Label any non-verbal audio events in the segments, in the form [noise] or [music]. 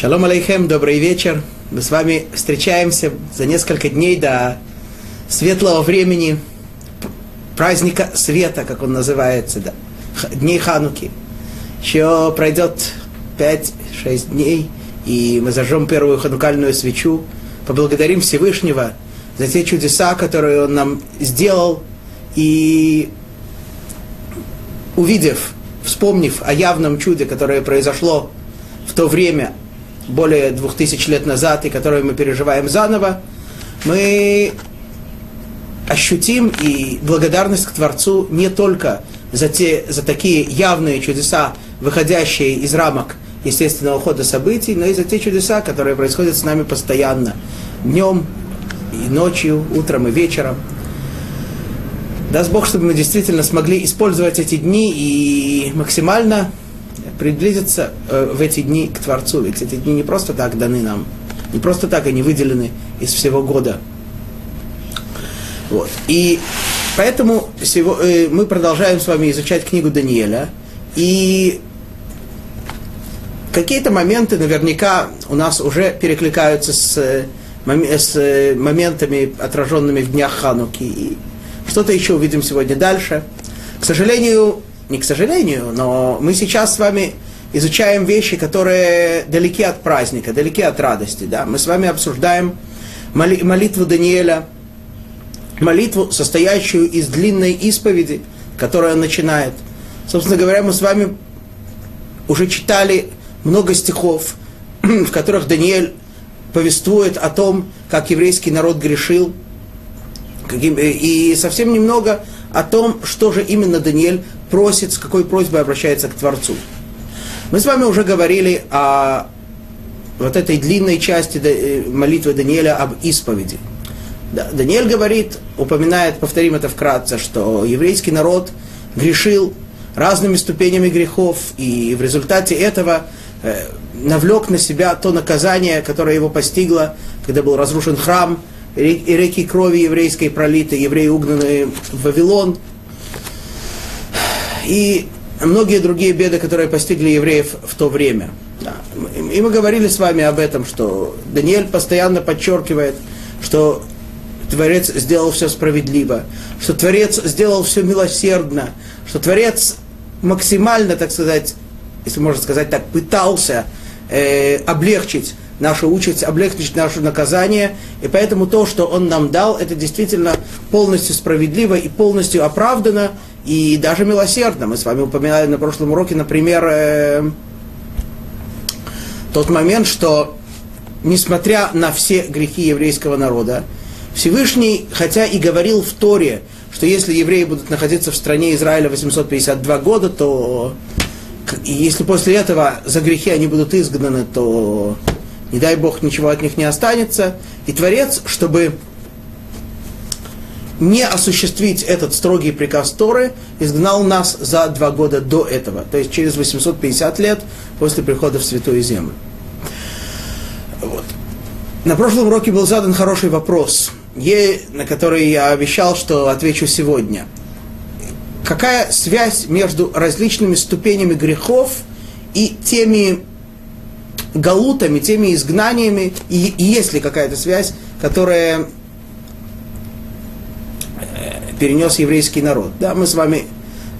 Шалом алейхем, добрый вечер. Мы с вами встречаемся за несколько дней до светлого времени праздника света, как он называется, да, дней Хануки. Еще пройдет 5-6 дней, и мы зажжем первую ханукальную свечу, поблагодарим Всевышнего за те чудеса, которые он нам сделал, и увидев, вспомнив о явном чуде, которое произошло в то время, более двух тысяч лет назад, и которое мы переживаем заново, мы ощутим и благодарность к Творцу не только за, те, за такие явные чудеса, выходящие из рамок естественного хода событий, но и за те чудеса, которые происходят с нами постоянно, днем и ночью, утром и вечером. Даст Бог, чтобы мы действительно смогли использовать эти дни и максимально приблизиться э, в эти дни к Творцу. Ведь эти дни не просто так даны нам, не просто так они выделены из всего года. Вот. И поэтому сего, э, мы продолжаем с вами изучать книгу Даниэля. И какие-то моменты наверняка у нас уже перекликаются с, с моментами, отраженными в днях Хануки. И что-то еще увидим сегодня дальше. К сожалению, не к сожалению, но мы сейчас с вами изучаем вещи, которые далеки от праздника, далеки от радости. Да? Мы с вами обсуждаем моли- молитву Даниэля, молитву, состоящую из длинной исповеди, которую он начинает. Собственно говоря, мы с вами уже читали много стихов, [clears throat] в которых Даниэль повествует о том, как еврейский народ грешил, и совсем немного о том, что же именно Даниэль просит, с какой просьбой обращается к Творцу. Мы с вами уже говорили о вот этой длинной части э, молитвы Даниэля об исповеди. Да, Даниэль говорит, упоминает, повторим это вкратце, что еврейский народ грешил разными ступенями грехов, и в результате этого э, навлек на себя то наказание, которое его постигло, когда был разрушен храм, и реки крови еврейской пролиты, евреи угнаны в Вавилон, и многие другие беды, которые постигли евреев в то время. Да. И мы говорили с вами об этом, что Даниэль постоянно подчеркивает, что Творец сделал все справедливо, что Творец сделал все милосердно, что Творец максимально, так сказать, если можно сказать так, пытался э, облегчить нашу участь, облегчить наше наказание. И поэтому то, что Он нам дал, это действительно полностью справедливо и полностью оправдано, и даже милосердно. Мы с вами упоминали на прошлом уроке, например, э, тот момент, что несмотря на все грехи еврейского народа, Всевышний, хотя и говорил в Торе, что если евреи будут находиться в стране Израиля 852 года, то если после этого за грехи они будут изгнаны, то не дай Бог ничего от них не останется. И Творец, чтобы не осуществить этот строгий приказ Торы, изгнал нас за два года до этого, то есть через 850 лет после прихода в Святую Землю. Вот. На прошлом уроке был задан хороший вопрос, на который я обещал, что отвечу сегодня. Какая связь между различными ступенями грехов и теми галутами, теми изгнаниями, и, и есть ли какая-то связь, которая э, перенес еврейский народ. Да, мы с вами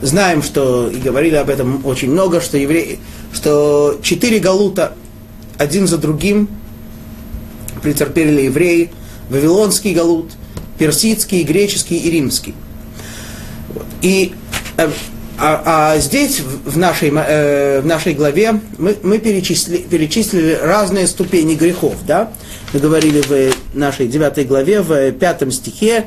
знаем, что и говорили об этом очень много, что, евреи, что четыре галута один за другим претерпели евреи. Вавилонский галут, персидский, греческий и римский. И э, а, а здесь, в нашей, э, в нашей главе, мы, мы перечислили, перечислили разные ступени грехов. Да? Мы говорили в нашей девятой главе, в пятом стихе,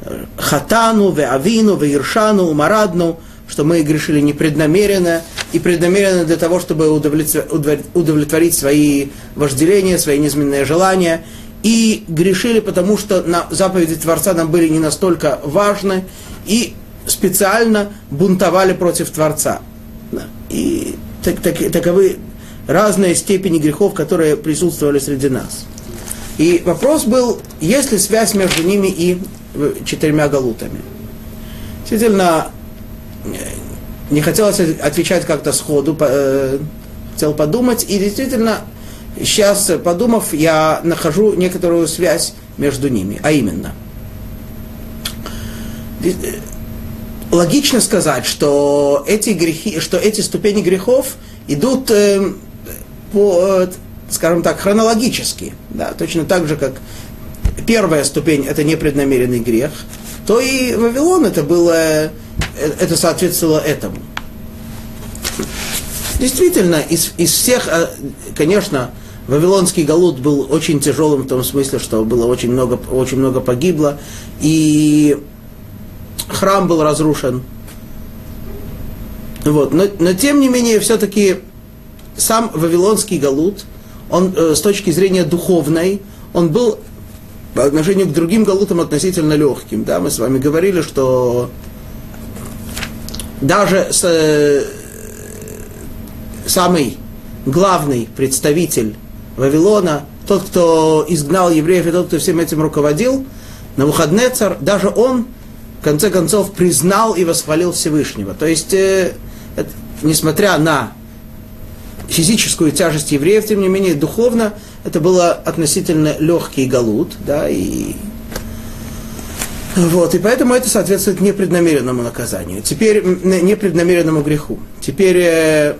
э, хатану, в авину, в иршану, марадну, что мы грешили непреднамеренно и преднамеренно для того, чтобы удовлетворить свои вожделения, свои низменные желания. И грешили, потому что на заповеди Творца нам были не настолько важны. И специально бунтовали против Творца. И так, так, таковы разные степени грехов, которые присутствовали среди нас. И вопрос был, есть ли связь между ними и четырьмя галутами. Действительно, не хотелось отвечать как-то сходу, э, хотел подумать, и действительно Сейчас, подумав, я нахожу некоторую связь между ними, а именно. Логично сказать, что эти грехи, что эти ступени грехов идут э, по, скажем так, хронологически, да, точно так же, как первая ступень – это непреднамеренный грех, то и Вавилон это было, э, это соответствовало этому. Действительно, из, из всех, э, конечно, Вавилонский галут был очень тяжелым в том смысле, что было очень много, очень много погибло, и храм был разрушен. Вот. Но, но тем не менее, все-таки сам Вавилонский галут, он э, с точки зрения духовной, он был по отношению к другим галутам относительно легким. Да? Мы с вами говорили, что даже с, э, самый главный представитель Вавилона, тот, кто изгнал евреев, и тот, кто всем этим руководил, на Навуходнецар, даже он, в конце концов, признал и восхвалил Всевышнего. То есть, э, это, несмотря на физическую тяжесть евреев, тем не менее, духовно это было относительно легкий галут, да, и вот, и поэтому это соответствует непреднамеренному наказанию. Теперь непреднамеренному греху. Теперь э,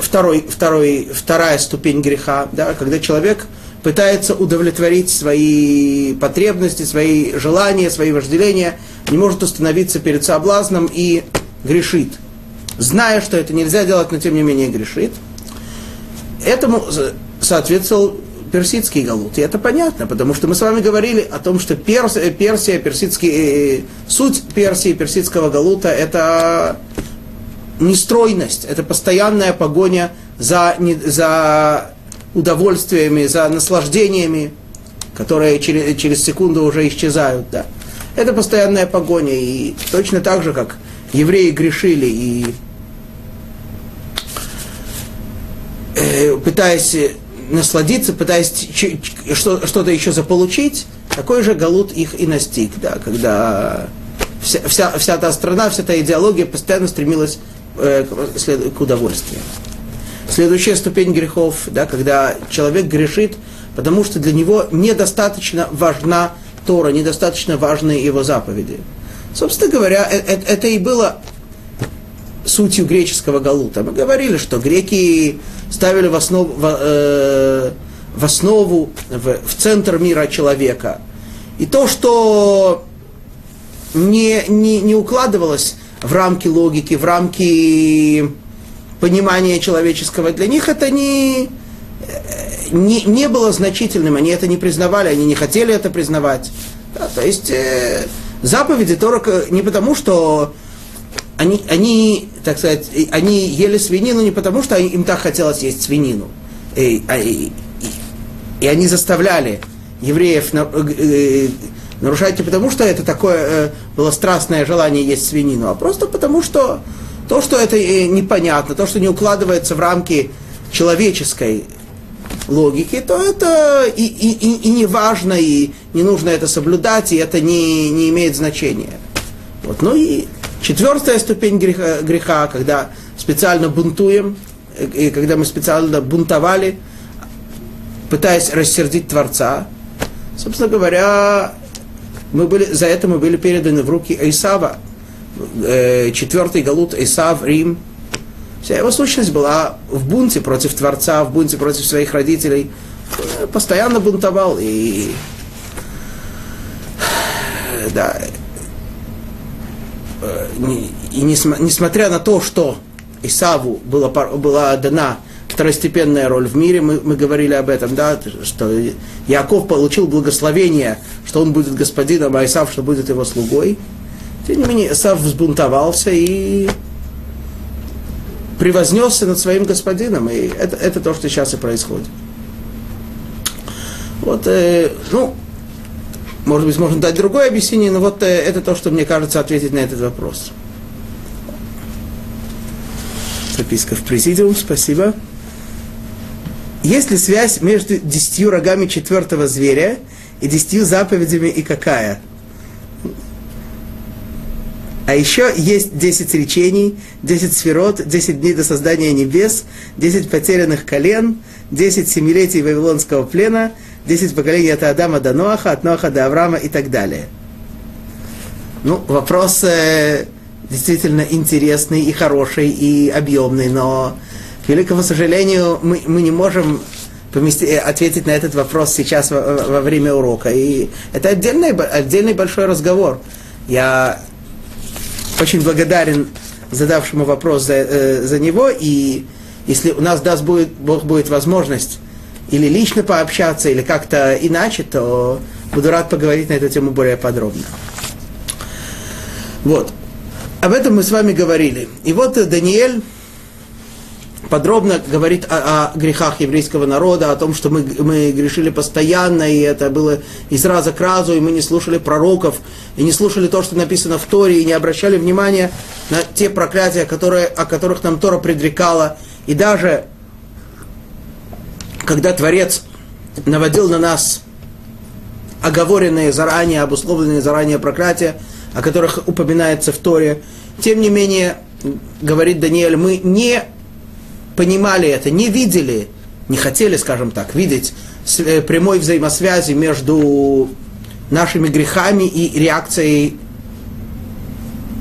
второй, второй, вторая ступень греха, да, когда человек пытается удовлетворить свои потребности, свои желания, свои вожделения, не может установиться перед соблазном и грешит. Зная, что это нельзя делать, но тем не менее грешит. Этому соответствовал персидский галут. И это понятно, потому что мы с вами говорили о том, что Перс, Персия, персидский, э, суть Персии, персидского галута, это нестройность, это постоянная погоня за, не, за удовольствиями, за наслаждениями, которые через, через секунду уже исчезают. Да. Это постоянная погоня. И точно так же, как евреи грешили и э, пытаясь насладиться, пытаясь что-то еще заполучить, такой же галут их и настиг, да, когда вся, вся, вся та страна, вся та идеология постоянно стремилась э, к, к удовольствию. Следующая ступень грехов, да, когда человек грешит, потому что для него недостаточно важна Тора, недостаточно важны его заповеди. Собственно говоря, это, э, это и было сутью греческого галута. Мы говорили, что греки ставили в основу, в, э, в, основу в, в центр мира человека. И то, что не, не, не укладывалось в рамки логики, в рамки понимания человеческого, для них это не, не, не было значительным, они это не признавали, они не хотели это признавать. Да, то есть э, заповеди Тора не потому, что они, они, так сказать, они ели свинину не потому, что им так хотелось есть свинину. И, а, и, и, они заставляли евреев на, э, нарушать не потому, что это такое э, было страстное желание есть свинину, а просто потому, что то, что это э, непонятно, то, что не укладывается в рамки человеческой логики, то это и, и, и, и не важно, и не нужно это соблюдать, и это не, не имеет значения. Вот. Ну и Четвертая ступень греха, греха, когда специально бунтуем, и когда мы специально бунтовали, пытаясь рассердить Творца, собственно говоря, мы были, за это мы были переданы в руки Исава, э, четвертый галут Исав, Рим. Вся его сущность была в бунте против Творца, в бунте против своих родителей. Постоянно бунтовал и да, Э, и несмотря на то, что Исаву была, была дана второстепенная роль в мире, мы, мы говорили об этом, да, что Яков получил благословение, что он будет господином, а Исав, что будет его слугой. Тем не менее, Исав взбунтовался и превознесся над своим господином, и это, это то, что сейчас и происходит. Вот, э, ну, может быть, можно дать другое объяснение, но вот э, это то, что мне кажется ответить на этот вопрос. Записка в президиум, спасибо. Есть ли связь между десятью рогами четвертого зверя и десятью заповедями и какая? А еще есть десять речений, десять сферот, десять дней до создания небес, десять потерянных колен, 10 семилетий Вавилонского плена, 10 поколений от Адама до Ноаха, от Ноаха до Авраама и так далее. Ну, вопрос э, действительно интересный и хороший, и объемный, но, к великому сожалению, мы, мы не можем помести, э, ответить на этот вопрос сейчас во, во время урока. И это отдельный, отдельный большой разговор. Я очень благодарен задавшему вопрос за, э, за него, и если у нас даст будет, Бог будет возможность или лично пообщаться, или как-то иначе, то буду рад поговорить на эту тему более подробно. Вот. Об этом мы с вами говорили. И вот Даниэль подробно говорит о, о грехах еврейского народа, о том, что мы, мы грешили постоянно, и это было из раза к разу, и мы не слушали пророков, и не слушали то, что написано в Торе, и не обращали внимания на те проклятия, которые, о которых нам Тора предрекала. И даже когда Творец наводил на нас оговоренные заранее, обусловленные заранее проклятия, о которых упоминается в Торе, тем не менее, говорит Даниэль, мы не понимали это, не видели, не хотели, скажем так, видеть э, прямой взаимосвязи между нашими грехами и реакцией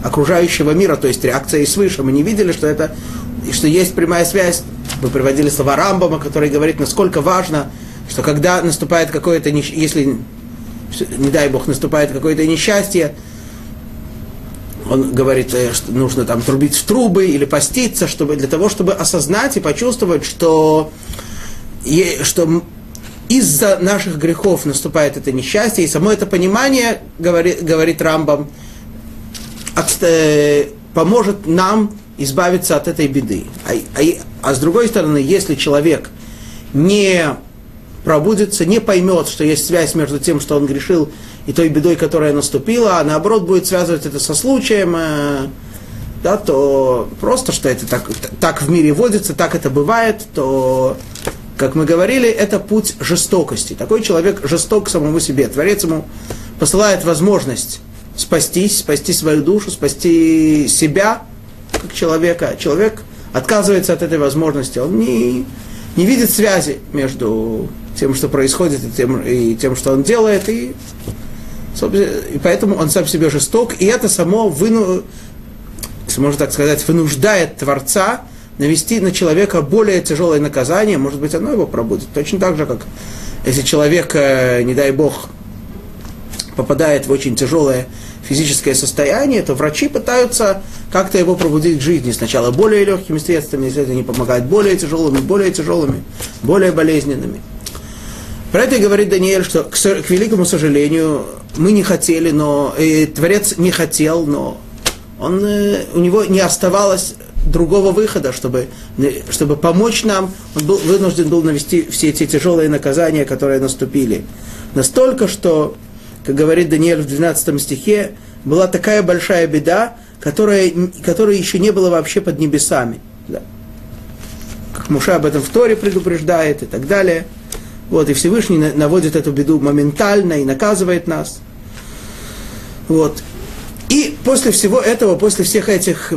окружающего мира, то есть реакцией свыше. Мы не видели, что это, что есть прямая связь. Мы приводили слова Рамбама, который говорит, насколько важно, что когда наступает какое-то, если, не дай Бог, наступает какое-то несчастье, он говорит, э, что нужно там трубить в трубы или поститься, чтобы, для того, чтобы осознать и почувствовать, что, что из-за наших грехов наступает это несчастье, и само это понимание, говорит, говорит Рамбам, от, э, поможет нам избавиться от этой беды. А, а, а с другой стороны, если человек не пробудется, не поймет, что есть связь между тем, что он грешил, и той бедой, которая наступила, а наоборот будет связывать это со случаем, э, да, то просто, что это так, так в мире водится, так это бывает, то, как мы говорили, это путь жестокости. Такой человек жесток к самому себе. Творец ему посылает возможность спастись, спасти свою душу, спасти себя как человека. Человек отказывается от этой возможности. Он не, не видит связи между тем, что происходит, и тем, и тем, что он делает, и и поэтому он сам себе жесток, и это само, выну, если можно так сказать, вынуждает Творца навести на человека более тяжелое наказание, может быть, оно его пробудет. Точно так же, как если человек, э, не дай бог, попадает в очень тяжелое физическое состояние, то врачи пытаются как-то его пробудить к жизни. Сначала более легкими средствами, если это не помогает, более тяжелыми, более тяжелыми, более болезненными. Про это говорит Даниэль, что, к, к великому сожалению, мы не хотели, но и Творец не хотел, но он, э, у него не оставалось другого выхода, чтобы, чтобы помочь нам. Он был, вынужден был навести все эти тяжелые наказания, которые наступили. Настолько, что, как говорит Даниэль в 12 стихе, была такая большая беда, которая, которой еще не было вообще под небесами. Да. Как Муша об этом в Торе предупреждает и так далее. Вот, и Всевышний наводит эту беду моментально и наказывает нас. Вот. И после всего этого, после всех этих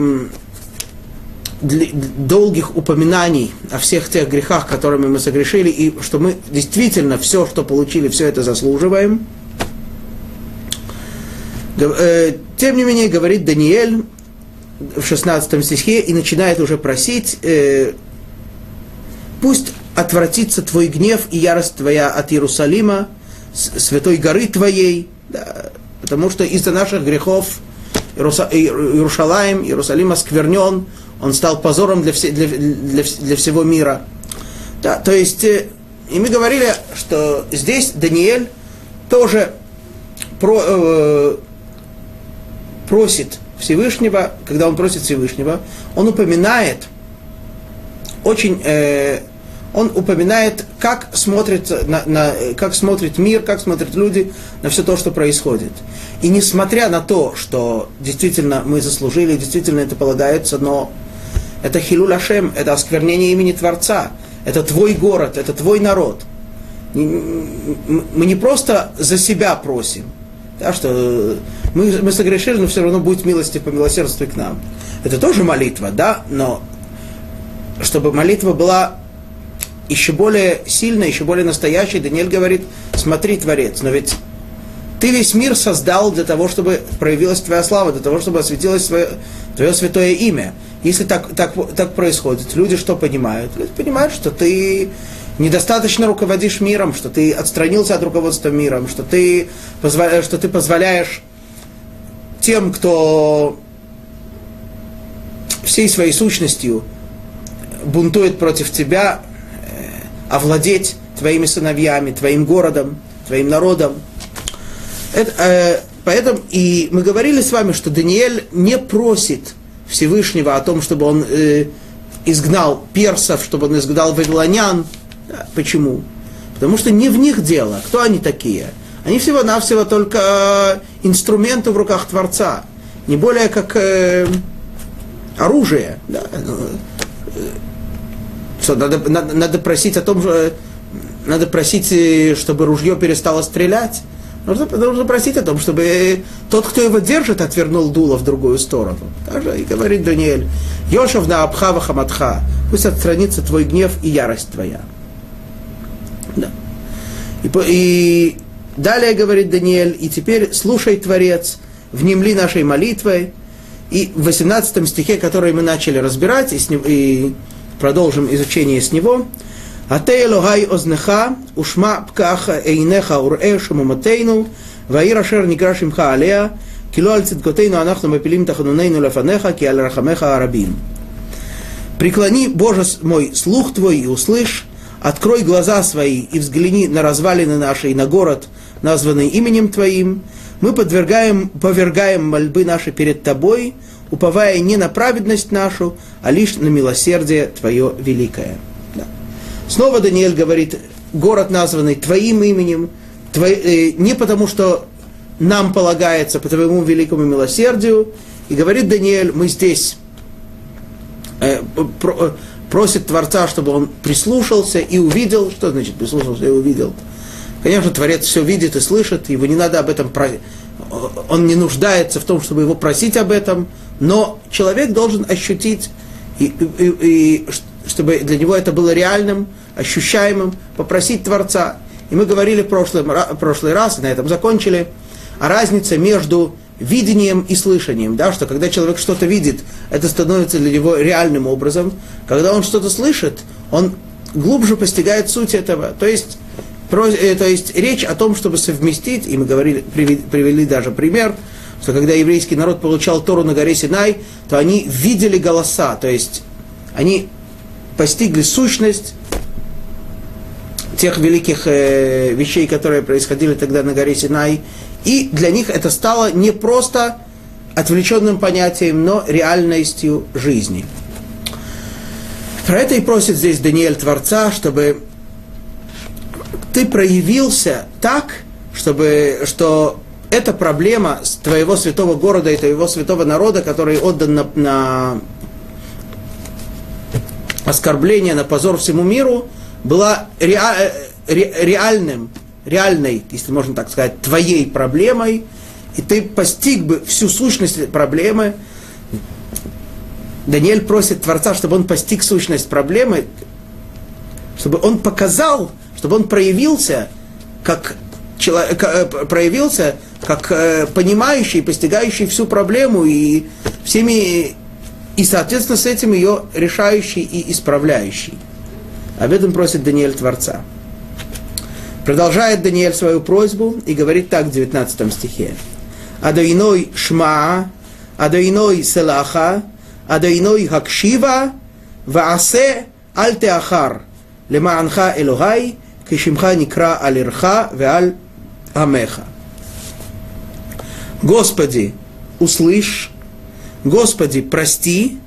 долгих упоминаний о всех тех грехах, которыми мы согрешили, и что мы действительно все, что получили, все это заслуживаем. Э, тем не менее, говорит Даниэль в 16 стихе и начинает уже просить, э, пусть отвратится твой гнев и ярость твоя от Иерусалима, святой горы твоей, да, потому что из-за наших грехов Иерусалим, Иерусалим осквернен, он стал позором для, все, для, для, для всего мира. Да, то есть, э, и мы говорили, что здесь Даниэль тоже про, э, просит Всевышнего, когда он просит Всевышнего, он упоминает очень э, он упоминает, как смотрит, на, на, как смотрит мир, как смотрят люди на все то, что происходит. И несмотря на то, что действительно мы заслужили, действительно это полагается, но это хилуль Ашем, это осквернение имени Творца, это твой город, это твой народ. Мы не просто за себя просим, да, что мы, мы согрешили, но все равно будь милости, по милосердству к нам. Это тоже молитва, да, но чтобы молитва была еще более сильно, еще более настоящий, Даниэль говорит, смотри, Творец, но ведь ты весь мир создал для того, чтобы проявилась твоя слава, для того, чтобы осветилось твое, твое святое имя. Если так, так, так происходит, люди что понимают? Люди понимают, что ты недостаточно руководишь миром, что ты отстранился от руководства миром, что ты, позволяешь, что ты позволяешь тем, кто всей своей сущностью бунтует против тебя, овладеть твоими сыновьями, твоим городом, твоим народом. Это, э, поэтому и мы говорили с вами, что Даниэль не просит Всевышнего о том, чтобы он э, изгнал персов, чтобы он изгнал вавилонян. Почему? Потому что не в них дело. Кто они такие? Они всего-навсего только э, инструменты в руках Творца. Не более как э, оружие. Да? Э, что, надо, надо, надо просить о том, что надо просить, э, чтобы ружье перестало стрелять. Нужно, нужно просить о том, чтобы тот, кто его держит, отвернул дуло в другую сторону. Также и говорит Даниэль, Йошев на Абхава Хаматха, пусть отстранится твой гнев и ярость твоя. Да. И, и далее говорит Даниэль, и теперь слушай, Творец, внемли нашей молитвой. И в 18 стихе, который мы начали разбирать, и, с ним, и продолжим изучение с него. Атей логай ознеха, ушма пкаха эйнеха урэшу муматейну, ваира шер некрашимха алея, кило аль циткотейну анахну мапилим таханунейну лафанеха, ки аль рахамеха арабим. Преклони, Боже мой, слух твой и услышь, открой глаза свои и взгляни на развалины наши и на город, названный именем твоим. Мы подвергаем, повергаем мольбы наши перед тобой – уповая не на праведность нашу, а лишь на милосердие Твое великое. Снова Даниэль говорит, город названный твоим именем, твой, э, не потому что нам полагается по твоему великому милосердию, и говорит Даниэль, мы здесь э, про, э, просит Творца, чтобы он прислушался и увидел, что значит прислушался и увидел. Конечно, Творец все видит и слышит, его не надо об этом про... он не нуждается в том, чтобы его просить об этом, но человек должен ощутить, и, и, и, чтобы для него это было реальным, ощущаемым, попросить Творца. И мы говорили в прошлый, прошлый раз, на этом закончили, о разнице между видением и слышанием, да, что когда человек что-то видит, это становится для него реальным образом. Когда он что-то слышит, он глубже постигает суть этого. То есть, э, то есть речь о том, чтобы совместить, и мы говорили, привели даже пример, что когда еврейский народ получал Тору на горе Синай, то они видели голоса, то есть они постигли сущность тех великих э, вещей, которые происходили тогда на горе Синай. И для них это стало не просто отвлеченным понятием, но реальностью жизни. Про это и просит здесь Даниэль Творца, чтобы ты проявился так, чтобы, что эта проблема твоего святого города и твоего святого народа, который отдан на, на оскорбление, на позор всему миру – была ре, ре, реальным, реальной, если можно так сказать, твоей проблемой, и ты постиг бы всю сущность проблемы. Даниэль просит Творца, чтобы он постиг сущность проблемы, чтобы он показал, чтобы он проявился как человек, э, проявился как э, понимающий, постигающий всю проблему и всеми и, соответственно, с этим ее решающий и исправляющий. Об этом просит Даниэль Творца. Продолжает Даниэль свою просьбу и говорит так в 19 стихе. Адоиной Шма, Адоиной Селаха, Адоиной Хакшива, Ваасе Альтеахар, Лемаанха Элогай, Кишимха Никра Алирха, Веаль Амеха. Господи, услышь, Господи, прости,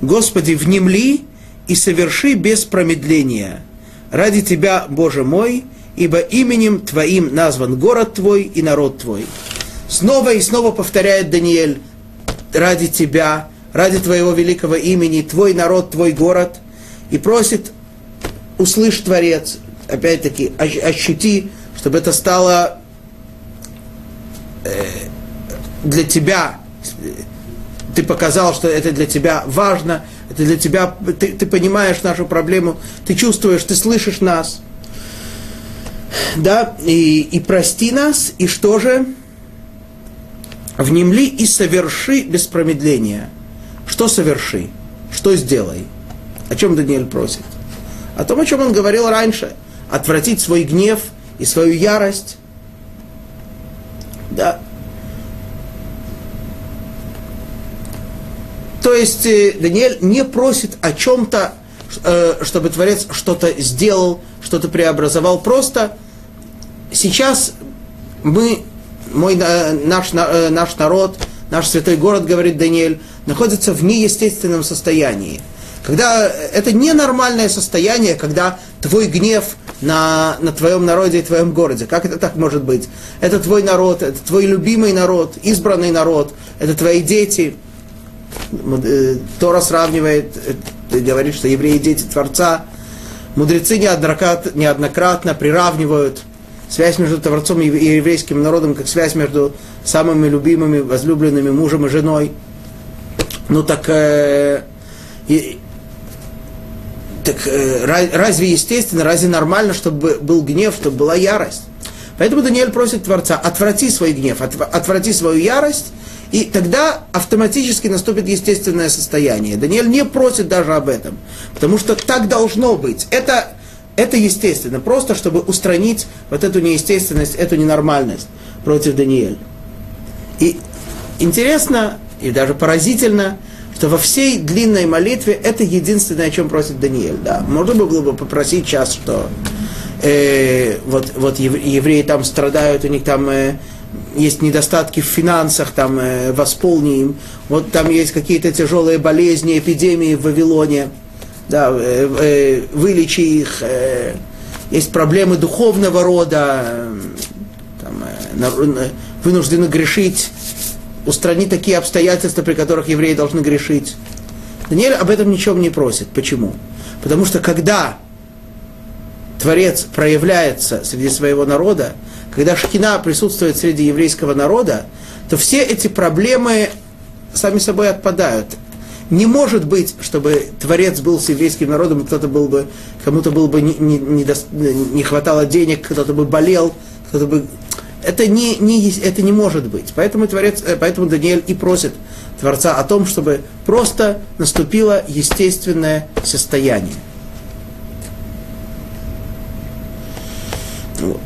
Господи, внемли и соверши без промедления. Ради Тебя, Боже мой, ибо именем Твоим назван город Твой и народ Твой. Снова и снова повторяет Даниэль, ради Тебя, ради Твоего великого имени, Твой народ, Твой город, и просит, услышь, Творец, опять-таки, ощути, чтобы это стало для Тебя, ты показал, что это для Тебя важно, это для тебя, ты, ты понимаешь нашу проблему, ты чувствуешь, ты слышишь нас. Да, и, и прости нас, и что же? Внемли и соверши без промедления. Что соверши? Что сделай? О чем Даниэль просит? О том, о чем он говорил раньше. Отвратить свой гнев и свою ярость. Да. То есть э, Даниэль не просит о чем-то, э, чтобы Творец что-то сделал, что-то преобразовал. Просто сейчас мы, мой, наш, э, наш народ, наш святой город, говорит Даниэль, находится в неестественном состоянии. Когда это ненормальное состояние, когда твой гнев на, на твоем народе и твоем городе. Как это так может быть? Это твой народ, это твой любимый народ, избранный народ, это твои дети. Э, Тора сравнивает, э, говорит, что евреи дети Творца. Мудрецы неоднократно, приравнивают связь между Творцом и еврейским народом, как связь между самыми любимыми, возлюбленными мужем и женой. Ну так, э, так э, разве естественно, разве нормально, чтобы был гнев, чтобы была ярость? Поэтому Даниэль просит Творца, отврати свой гнев, отврати свою ярость, и тогда автоматически наступит естественное состояние. Даниэль не просит даже об этом, потому что так должно быть. Это это естественно, просто чтобы устранить вот эту неестественность, эту ненормальность против Даниэля. И интересно, и даже поразительно, что во всей длинной молитве это единственное, о чем просит Даниэль. Да. Можно было бы попросить сейчас, что э, вот, вот евреи там страдают, у них там э, есть недостатки в финансах, там э, восполни им. Вот там есть какие-то тяжелые болезни, эпидемии в Вавилоне – да, э, э, вылечи их. Э, есть проблемы духовного рода, э, там, э, вынуждены грешить, устранить такие обстоятельства, при которых евреи должны грешить. Даниэль об этом ничего не просит. Почему? Потому что когда Творец проявляется среди своего народа, когда Шхина присутствует среди еврейского народа, то все эти проблемы сами собой отпадают. Не может быть, чтобы Творец был с еврейским народом, кто-то был бы, кому-то было бы не, не, не, до, не хватало денег, кто-то бы болел, кто-то бы... Это не, не, это не может быть. Поэтому, Творец, э, поэтому Даниэль и просит Творца о том, чтобы просто наступило естественное состояние. Вот.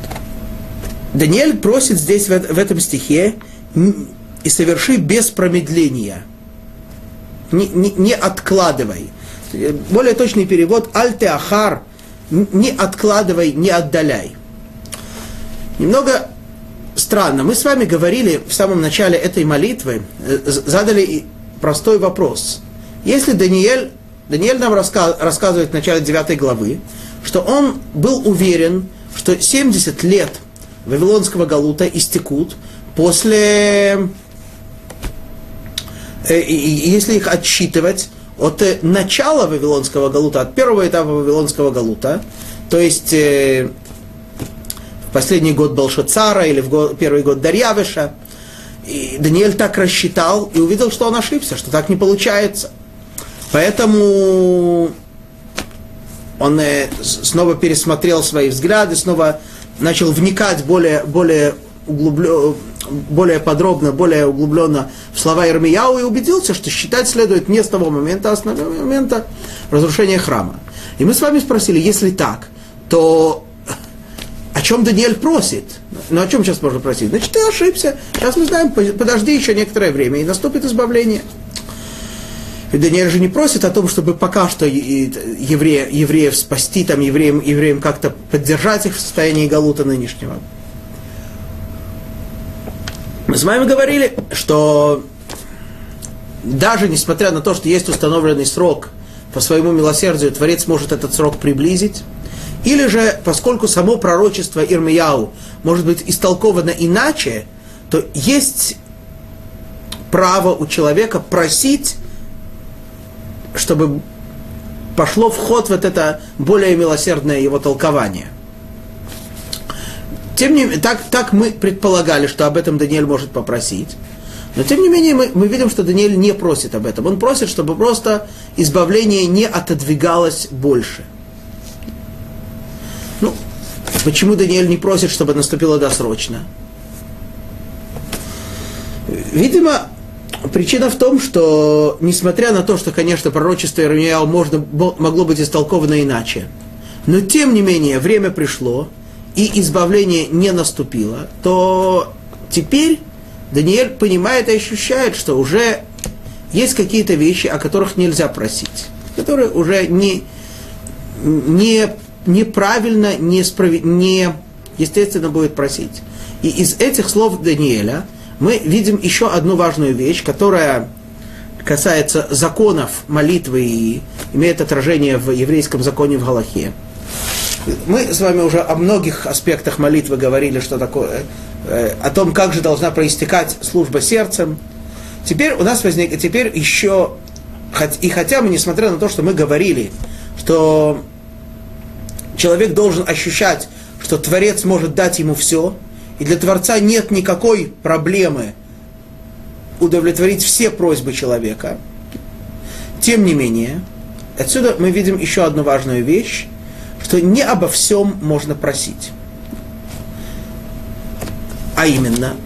Даниэль просит здесь, в, в этом стихе, и соверши без промедления – не, не, не откладывай. Более точный перевод «Аль-Теахар» не откладывай, не отдаляй. Немного странно. Мы с вами говорили в самом начале этой молитвы, э, задали простой вопрос. Если Даниэль, Даниэль нам раска, рассказывает в начале 9 главы, что он был уверен, что 70 лет Вавилонского Галута истекут после Э, если их отсчитывать от э, начала Вавилонского Галута, от первого этапа Вавилонского Галута, то есть последний год Балшацара или в год, первый год Дарьявыша, и Даниэль так рассчитал и увидел, что он ошибся, что так не получается. Поэтому он снова пересмотрел свои взгляды, снова начал вникать более, более углубленно, более подробно, более углубленно в слова Ирмияу и убедился, что считать следует не с того момента, а с момента разрушения храма. И мы с вами спросили, если так, то о чем Даниэль просит? Ну о чем сейчас можно просить? Значит, ты ошибся. Сейчас мы знаем, подожди еще некоторое время, и наступит избавление. И Даниэль же не просит о том, чтобы пока что евреев, евреев спасти, там, евреям, евреям как-то поддержать их в состоянии Галута нынешнего. Мы с вами говорили, что даже несмотря на то, что есть установленный срок по своему милосердию, Творец может этот срок приблизить, или же, поскольку само пророчество Ирмияу может быть истолковано иначе, то есть право у человека просить, чтобы пошло в ход вот это более милосердное его толкование. Тем не менее, так, так мы предполагали, что об этом Даниэль может попросить. Но тем не менее мы, мы видим, что Даниэль не просит об этом. Он просит, чтобы просто избавление не отодвигалось больше. Почему Даниэль не просит, чтобы наступило досрочно? Видимо, причина в том, что, несмотря на то, что, конечно, пророчество Иеремияу можно, могло быть истолковано иначе, но тем не менее время пришло, и избавление не наступило, то теперь Даниэль понимает и ощущает, что уже есть какие-то вещи, о которых нельзя просить, которые уже не, не, неправильно, не, справи, не естественно будет просить. И из этих слов Даниэля мы видим еще одну важную вещь, которая касается законов молитвы и имеет отражение в еврейском законе в Галахе. Мы с вами уже о многих аспектах молитвы говорили, что такое, э, о том, как же должна проистекать служба сердцем. Теперь у нас возник, теперь еще, и хотя мы, несмотря на то, что мы говорили, что человек должен ощущать, что Творец может дать ему все, и для Творца нет никакой проблемы удовлетворить все просьбы человека. Тем не менее, отсюда мы видим еще одну важную вещь, что не обо всем можно просить. А именно,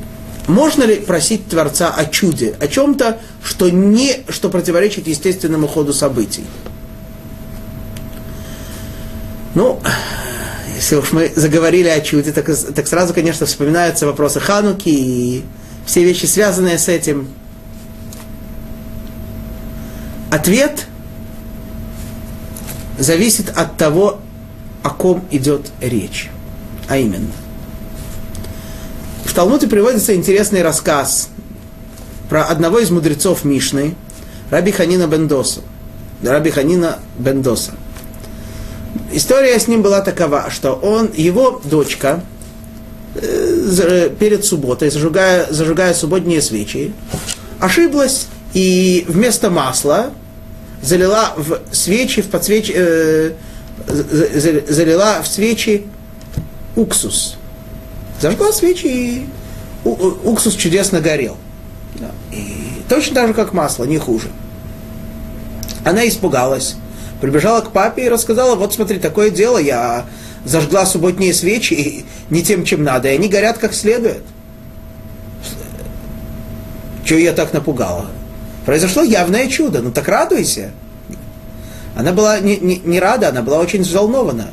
можно ли просить Творца о чуде, о чем-то, что, не, что противоречит естественному ходу событий? Ну, если уж мы заговорили о чуде, так, так сразу, конечно, вспоминаются вопросы Хануки и все вещи, связанные с этим. Ответ зависит от того, о ком идет речь. А именно. В Талмуде приводится интересный рассказ про одного из мудрецов Мишны, Раби Ханина Бендоса. Раби Ханина Бендоса. История с ним была такова, что он, его дочка, э, перед субботой, зажигая, зажигая субботние свечи, ошиблась и вместо масла залила в свечи, в подсвеч... Э, залила в свечи уксус. Зажгла свечи, и уксус чудесно горел. И точно так же, как масло, не хуже. Она испугалась, прибежала к папе и рассказала, вот смотри, такое дело, я зажгла субботние свечи и не тем, чем надо, и они горят как следует. Чего я так напугала? Произошло явное чудо, ну так радуйся. Она была не, не, не рада, она была очень взволнована.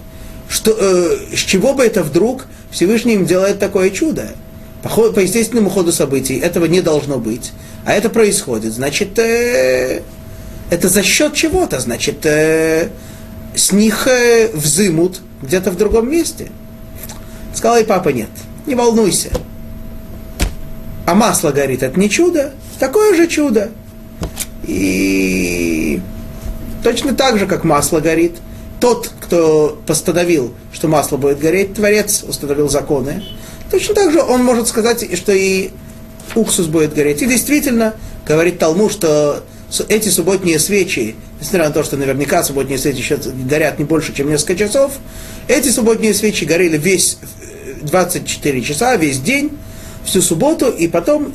Что, э, с чего бы это вдруг Всевышний им делает такое чудо? По, по естественному ходу событий этого не должно быть. А это происходит. Значит, э, это за счет чего-то. Значит, э, с них э, взымут где-то в другом месте. Сказал ей папа, нет, не волнуйся. А масло горит, это не чудо, такое же чудо. И Точно так же, как масло горит. Тот, кто постановил, что масло будет гореть, Творец установил законы. Точно так же он может сказать, что и уксус будет гореть. И действительно, говорит Талму, что эти субботние свечи, несмотря на то, что наверняка субботние свечи еще горят не больше, чем несколько часов, эти субботние свечи горели весь 24 часа, весь день, всю субботу, и потом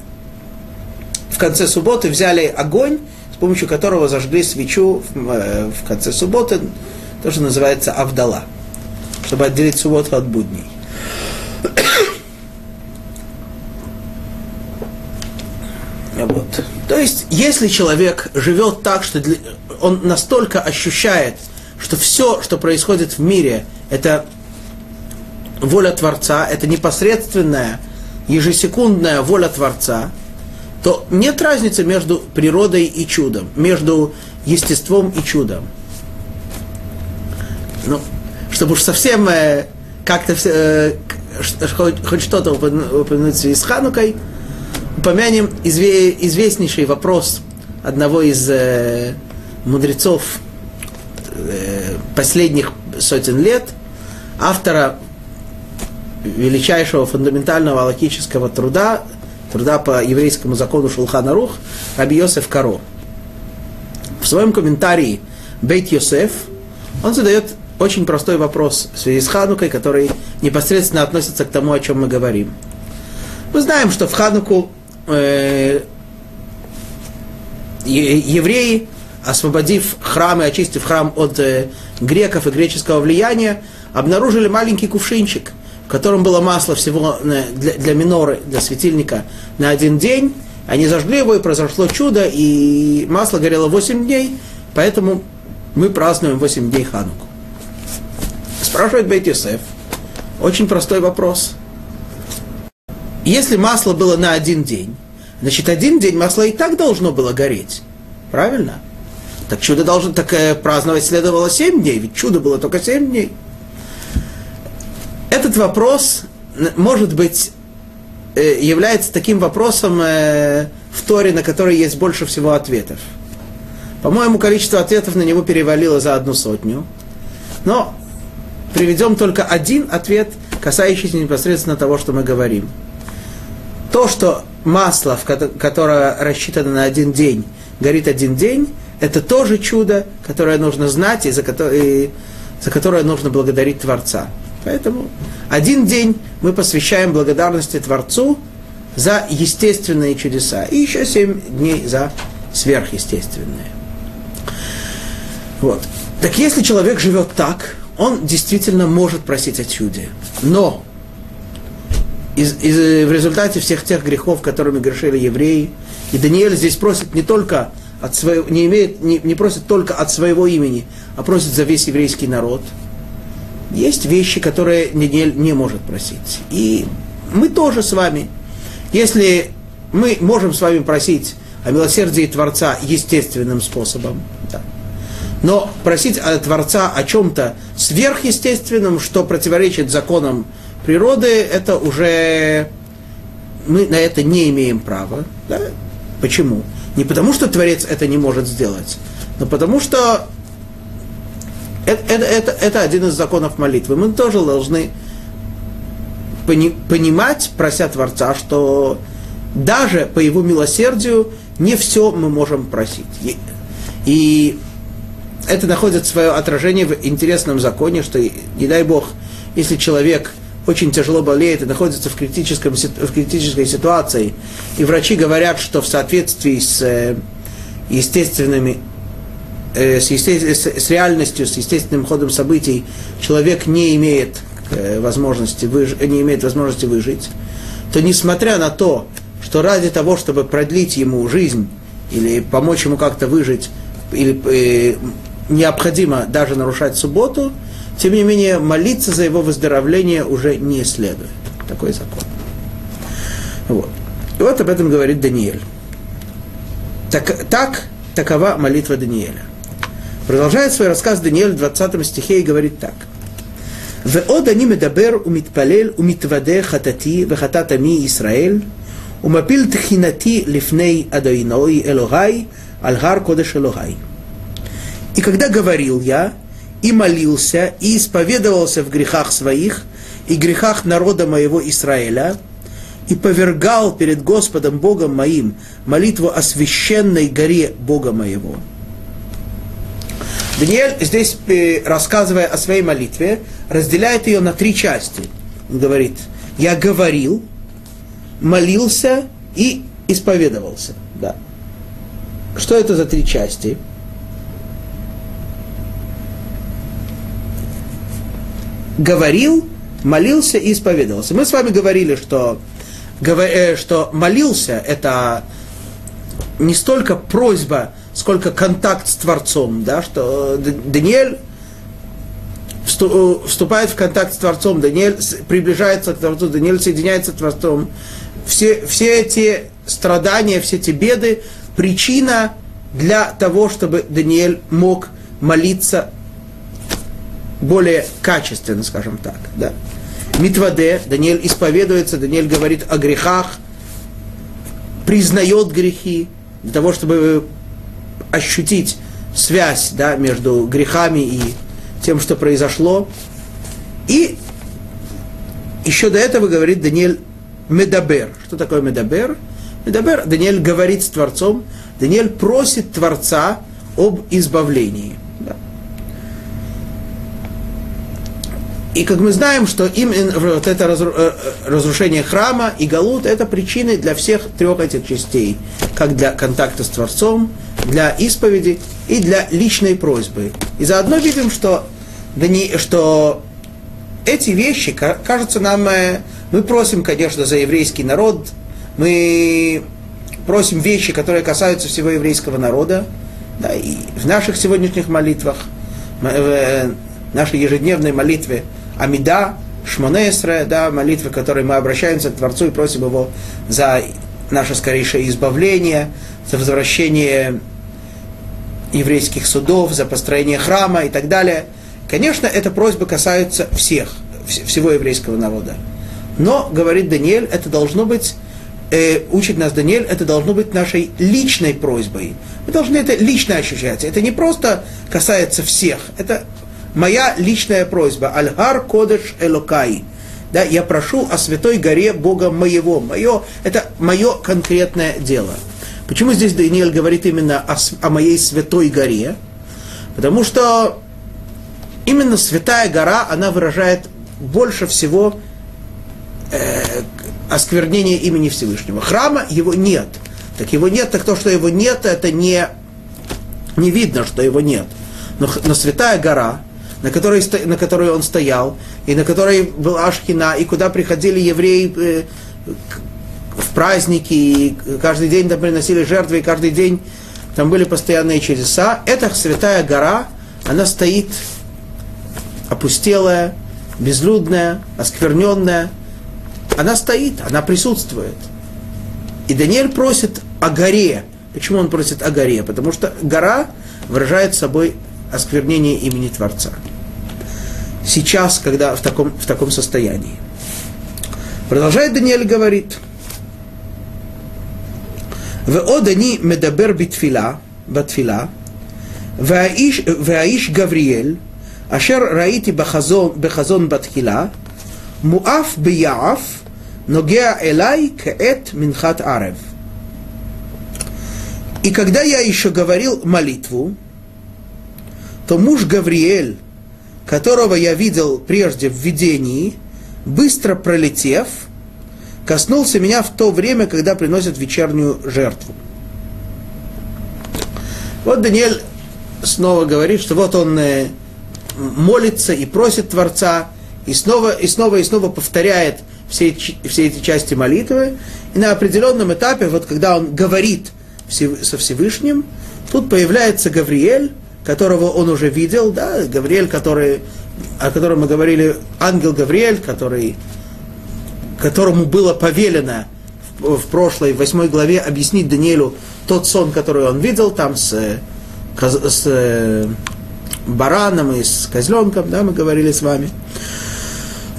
в конце субботы взяли огонь помощью которого зажгли свечу в, э, в конце субботы, то, что называется Авдала, чтобы отделить субботу от будней. [coughs] Вот. Есть, если человек живет так, что для, он настолько ощущает, что все, что происходит в мире, это воля Творца, это непосредственная, ежесекундная воля Творца, то нет разницы между природой и чудом, между естеством и чудом. Ну, чтобы уж совсем э, как-то э, хоть, хоть что-то упомянуть с Ханукой, упомянем изве, известнейший вопрос одного из э, мудрецов э, последних сотен лет, автора величайшего фундаментального логического труда труда по еврейскому закону Шулхана Рух, Раби Йосеф Каро. В своем комментарии Бейт Йосеф он задает очень простой вопрос в связи с Ханукой, который непосредственно относится к тому, о чем мы говорим. Мы знаем, что в Хануку э, евреи, освободив храм и очистив храм от э, греков и греческого влияния, обнаружили маленький кувшинчик, в котором было масло всего для, для миноры, для светильника на один день. Они зажгли его, и произошло чудо, и масло горело 8 дней, поэтому мы празднуем 8 дней Хануку. Спрашивает Бейтисеф. Очень простой вопрос. Если масло было на один день, значит, один день масло и так должно было гореть. Правильно? Так чудо должно, так э, праздновать следовало 7 дней, ведь чудо было только 7 дней. Этот вопрос, может быть, э, является таким вопросом э, в Торе, на который есть больше всего ответов. По-моему, количество ответов на него перевалило за одну сотню. Но приведем только один ответ, касающийся непосредственно того, что мы говорим. То, что масло, которое рассчитано на один день, горит один день, это тоже чудо, которое нужно знать и за которое, и за которое нужно благодарить Творца. Поэтому один день мы посвящаем благодарности Творцу за естественные чудеса, и еще семь дней за сверхъестественные. Вот. Так если человек живет так, он действительно может просить о чуде. Но из, из, в результате всех тех грехов, которыми грешили евреи, и Даниэль здесь просит не только от своего, не, имеет, не, не просит только от своего имени, а просит за весь еврейский народ. Есть вещи, которые Даниэль не может просить. И мы тоже с вами. Если мы можем с вами просить о милосердии Творца естественным способом, да, но просить от Творца о чем-то сверхъестественном, что противоречит законам природы, это уже мы на это не имеем права. Да? Почему? Не потому, что Творец это не может сделать, но потому что это, это, это, это один из законов молитвы. Мы тоже должны пони, понимать, прося Творца, что даже по его милосердию не все мы можем просить. И, и это находит свое отражение в интересном законе, что, не дай Бог, если человек очень тяжело болеет и находится в, критическом, в критической ситуации, и врачи говорят, что в соответствии с э, естественными э, с, есте, с, реальностью, с естественным ходом событий человек не имеет э, возможности, выж, не имеет возможности выжить, то несмотря на то, что ради того, чтобы продлить ему жизнь или помочь ему как-то выжить, или э, необходимо даже нарушать субботу, тем не менее молиться за его выздоровление уже не следует. Такой закон. Вот. И вот об этом говорит Даниэль. Так, так такова молитва Даниэля. Продолжает свой рассказ Даниэль в 20 стихе и говорит так. ועוד אני מדבר ומתפלל ומתוודה חטאתי וחטאת עמי ישראל, ומפיל תחינתי לפני אדוני אלוהי על הר קודש אלוהי. И когда говорил я, и молился, и исповедовался в грехах своих, и грехах народа моего Израиля, и повергал перед Господом Богом моим молитву о священной горе Бога моего. Даниэль здесь, э, рассказывая о своей молитве, разделяет ее на три части. Он говорит, я говорил, молился и исповедовался. Да. Что это за три части? Говорил, молился и исповедовался. Мы с вами говорили, что, э, что молился – это не столько просьба, сколько контакт с Творцом, да, что Даниэль вступает в контакт с Творцом, Даниэль приближается к Творцу, Даниэль соединяется с Творцом. Все, все эти страдания, все эти беды – причина для того, чтобы Даниэль мог молиться более качественно, скажем так. Да. מתוודה, Даниэль исповедуется, Даниэль говорит о грехах, признает грехи, для того, чтобы ощутить связь да, между грехами и тем, что произошло. И еще до этого говорит Даниэль מדבר. Что такое מדבר? מדבר, Даниэль говорит с Творцом, Даниэль просит Творца об избавлении. И как мы знаем, что именно вот это э, разрушение храма и Галут – это причины для всех трех этих частей. Как для контакта с Творцом, для исповеди и для личной просьбы. И заодно видим, что, что эти вещи кажутся нам... Э, мы просим, конечно, за еврейский народ, мы просим вещи, которые касаются всего еврейского народа, да, и в наших сегодняшних молитвах, в э, нашей ежедневной молитве Амида, Шмонесре, да, молитвы, которые мы обращаемся к Творцу и просим Его за наше скорейшее избавление, за возвращение еврейских судов, за построение храма и так далее. Конечно, эта просьба касается всех, всего еврейского народа. Но, говорит Даниэль, это должно быть, э, учит нас Даниэль, это должно быть нашей личной просьбой. Мы должны это лично ощущать. Это не просто касается всех, это моя личная просьба. Альгар Кодеш Элокай. Да, я прошу о святой горе Бога моего. Мое, это мое конкретное дело. Почему здесь Даниэль говорит именно о, о моей святой горе? Потому что именно святая гора, она выражает больше всего э, осквернение имени Всевышнего. Храма его нет. Так его нет, так то, что его нет, это не, не видно, что его нет. Но, но святая гора, на которой, на которой он стоял, и на которой был Ашхина, и куда приходили евреи э, в праздники, и каждый день там приносили жертвы, и каждый день там были постоянные чудеса. Эта святая гора, она стоит опустелая, безлюдная, оскверненная. Она стоит, она присутствует. И Даниэль просит о горе. Почему он просит о горе? Потому что гора выражает собой осквернение имени Творца Сейчас, когда в таком, в таком состоянии. Продолжает Даниэль говорит – ועוד אני מדבר בתפילה, בתפילה, והאיש, והאיש גבריאל, אשר ראיתי בחזון, בחזון בתחילה, מואף ביעף, ногеа элай каэт минхат арев. И когда я еще говорил молитву, то муж Гавриэль, которого я видел прежде в видении, быстро пролетев – коснулся меня в то время, когда приносят вечернюю жертву. Вот Даниэль снова говорит, что вот он э, молится и просит Творца, и снова и снова и снова повторяет все, все эти части молитвы. И на определенном этапе, вот когда он говорит со Всевышним, тут появляется Гавриэль, которого он уже видел, да, Гавриэль, который, о котором мы говорили, ангел Гавриэль, который которому было повелено в, прошлой, восьмой главе, объяснить Даниэлю тот сон, который он видел там с, с э, бараном и с козленком, да, мы говорили с вами.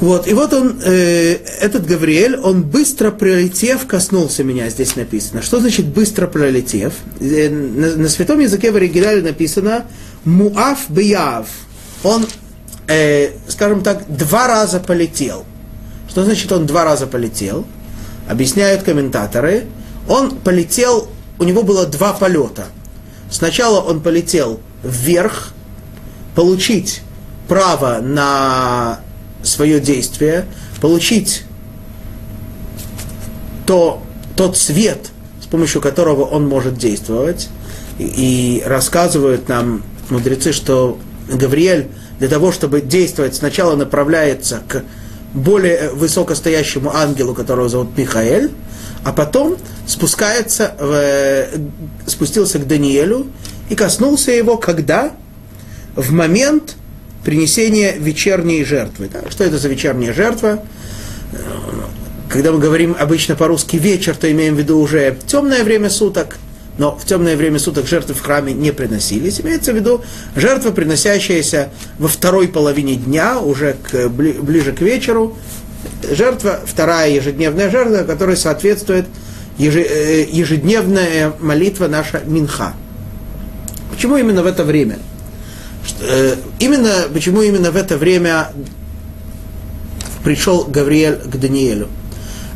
Вот, и вот он, э, этот Гавриэль, он быстро пролетев коснулся меня, здесь написано. Что значит быстро пролетев? Э, на, на святом языке в оригинале написано муав бияв. Он, э, скажем так, два раза полетел. Что значит он два раза полетел? Объясняют комментаторы. Он полетел, у него было два полета. Сначала он полетел вверх, получить право на свое действие, получить то, тот свет, с помощью которого он может действовать. И, и рассказывают нам мудрецы, что Гавриэль для того, чтобы действовать, сначала направляется к более высокостоящему ангелу, которого зовут Михаэль, а потом спускается в, спустился к Даниэлю и коснулся его, когда? В момент принесения вечерней жертвы. Да? Что это за вечерняя жертва? Когда мы говорим обычно по-русски вечер, то имеем в виду уже темное время суток – но в темное время суток жертвы в храме не приносились. Имеется в виду жертва, приносящаяся во второй половине дня, уже к, ближе к вечеру. Жертва, вторая ежедневная жертва, которой соответствует э, ежедневная молитва наша Минха. Почему именно в это время? Э, именно, почему именно в это время пришел Гавриэль к Даниэлю?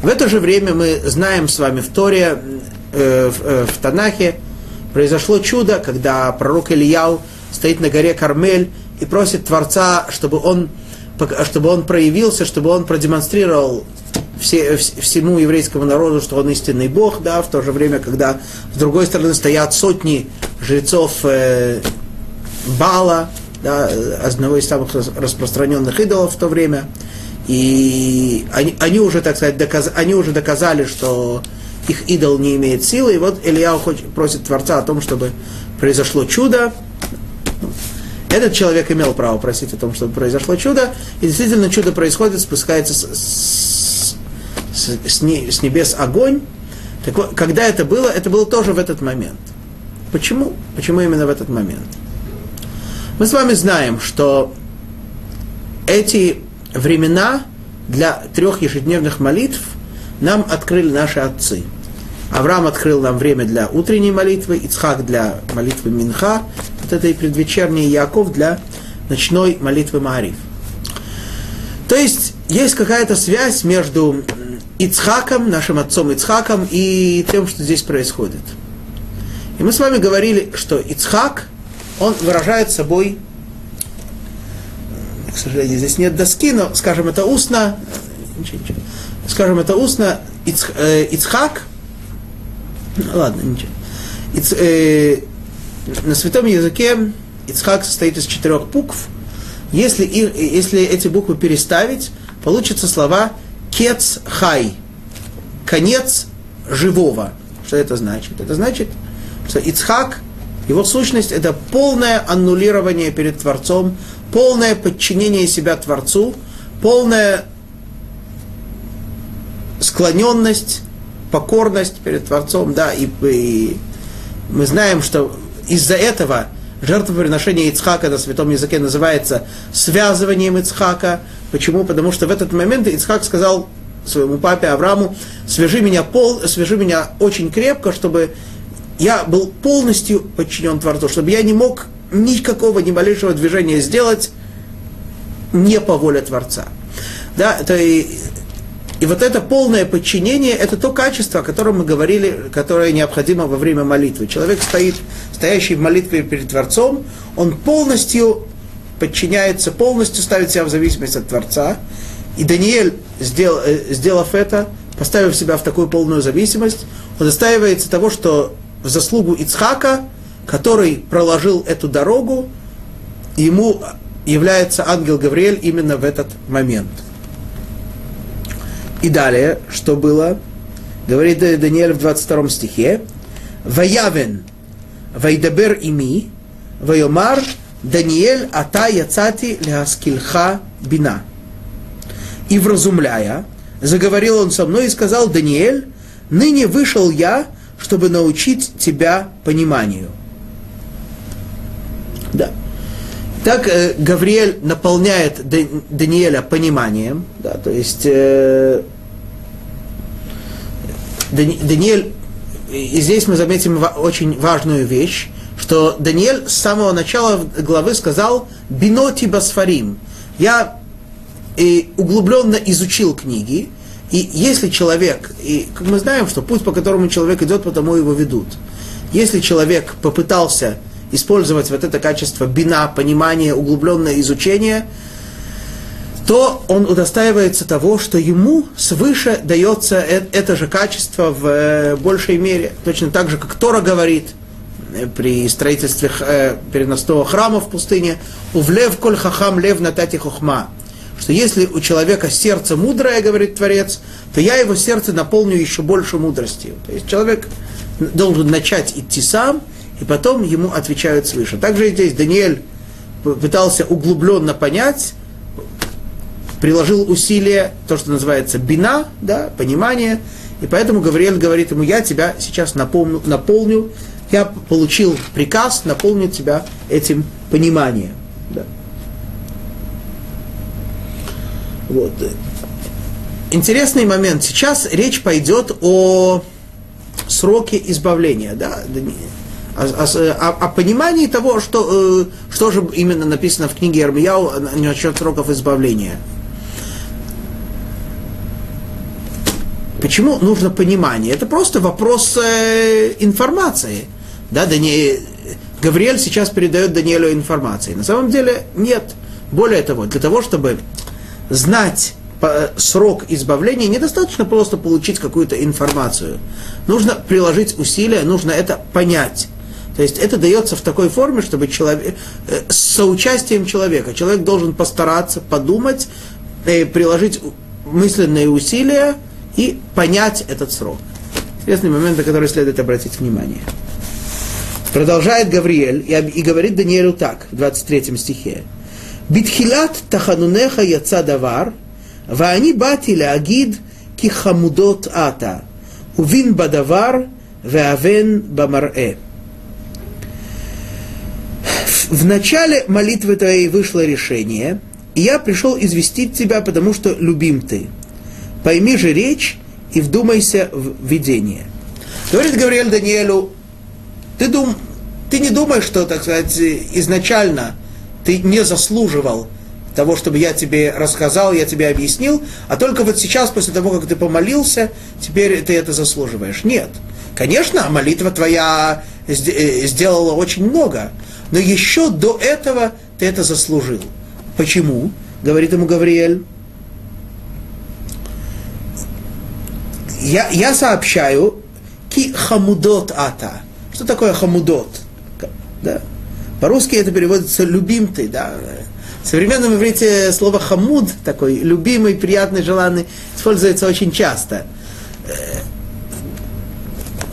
В это же время мы знаем с вами в Торе Э, в, э, в Танахе произошло чудо, когда пророк Ильяу стоит на горе Кармель и просит Творца, чтобы он, чтобы он проявился, чтобы он продемонстрировал все, всему еврейскому народу, что он истинный Бог, да, в то же время, когда с другой стороны стоят сотни жрецов Бала, да, одного из самых распространенных идолов в то время. И они, они уже, так сказать, доказ, они уже доказали, что их идол не имеет силы. И вот Илья просит Творца о том, чтобы произошло чудо. Этот человек имел право просить о том, чтобы произошло чудо. И действительно чудо происходит, спускается с, с, с, с небес огонь. Так вот, когда это было, это было тоже в этот момент. Почему? Почему именно в этот момент? Мы с вами знаем, что эти времена для трех ежедневных молитв нам открыли наши отцы. Авраам открыл нам время для утренней молитвы, Ицхак для молитвы Минха, вот это и предвечерний Яков для ночной молитвы Маариф. То есть есть какая-то связь между Ицхаком, нашим отцом Ицхаком, и тем, что здесь происходит. И мы с вами говорили, что Ицхак, он выражает собой, к сожалению, здесь нет доски, но, скажем, это устно, ничего, ничего, скажем, это устно, Ицх, э, Ицхак, ну, ладно, ничего, Иц, э, на святом языке Ицхак состоит из четырех букв, если, если эти буквы переставить, получатся слова кец хай, конец живого. Что это значит? Это значит, что Ицхак, его сущность, это полное аннулирование перед Творцом, полное подчинение себя Творцу, полная склоненность, покорность перед Творцом, да, и, и мы знаем, что из-за этого жертвоприношение Ицхака на святом языке называется связыванием Ицхака. Почему? Потому что в этот момент Ицхак сказал своему папе Аврааму, свяжи меня, пол, свяжи меня очень крепко, чтобы я был полностью подчинен Творцу, чтобы я не мог никакого, ни малейшего движения сделать не по воле Творца. Да, это и, и вот это полное подчинение, это то качество, о котором мы говорили, которое необходимо во время молитвы. Человек стоит, стоящий в молитве перед Творцом, он полностью подчиняется, полностью ставит себя в зависимость от Творца. И Даниэль, э, сделав это, поставив себя в такую полную зависимость, он достаивается того, что в заслугу Ицхака, который проложил эту дорогу, ему является ангел Гавриэль именно в этот момент. И далее, что было? Говорит Даниэль в 22 стихе. Ваявен, вайдабер ими, вайомар, Даниэль, ата яцати ляскильха бина. И вразумляя, заговорил он со мной и сказал, Даниэль, ныне вышел я, чтобы научить тебя пониманию. Да. Так э, Гавриэль наполняет Даниэля пониманием, да, то есть э, Даниэль, и здесь мы заметим очень важную вещь, что Даниэль с самого начала главы сказал «биноти басфарим». Я и углубленно изучил книги, и если человек, и мы знаем, что путь, по которому человек идет, потому его ведут. Если человек попытался использовать вот это качество бина, понимание, углубленное изучение, то он удостаивается того, что ему свыше дается это же качество в э, большей мере. Точно так же, как Тора говорит э, при строительстве э, переносного храма в пустыне, «Увлев коль хахам лев натати хохма» что если у человека сердце мудрое, говорит Творец, то я его сердце наполню еще больше мудростью. То есть человек должен начать идти сам, и потом ему отвечают свыше. Также здесь Даниэль пытался углубленно понять, приложил усилия, то, что называется бина, да, понимание, и поэтому Гавриэль говорит ему, я тебя сейчас наполню, наполню я получил приказ наполнить тебя этим пониманием. Да. Вот. Интересный момент. Сейчас речь пойдет о сроке избавления, да, о, о, о понимании того, что, э, что же именно написано в книге Армияу насчет сроков избавления. Почему нужно понимание? Это просто вопрос э, информации. Да, да не, Гавриэль сейчас передает Даниэлю информации. На самом деле нет. Более того, для того, чтобы знать срок избавления, недостаточно просто получить какую-то информацию. Нужно приложить усилия, нужно это понять. То есть это дается в такой форме, чтобы человек, э, с соучастием человека. Человек должен постараться подумать, э, приложить мысленные усилия и понять этот срок. Интересный момент, на который следует обратить внимание. Продолжает Гавриэль и, говорит Даниэлю так, в 23 стихе. Битхилат таханунеха яца давар, ואני באתי להגיד כי חמודות עתה, ובין בדבר ואבן במראה. В начале молитвы твоей вышло решение, и я пришел известить тебя, потому что любим ты. Пойми же речь и вдумайся в видение. Говорит Гавриэль Даниэлю, ты, дум, ты не думаешь, что, так сказать, изначально ты не заслуживал того, чтобы я тебе рассказал, я тебе объяснил, а только вот сейчас, после того, как ты помолился, теперь ты это заслуживаешь. Нет. Конечно, молитва твоя э, сделала очень много, но еще до этого ты это заслужил. Почему? Говорит ему Гавриэль. Я, я сообщаю ки хамудот ата. Что такое хамудот? Да? По-русски это переводится любим да. В современном иврите слово хамуд, такой любимый, приятный, желанный, используется очень часто. Э,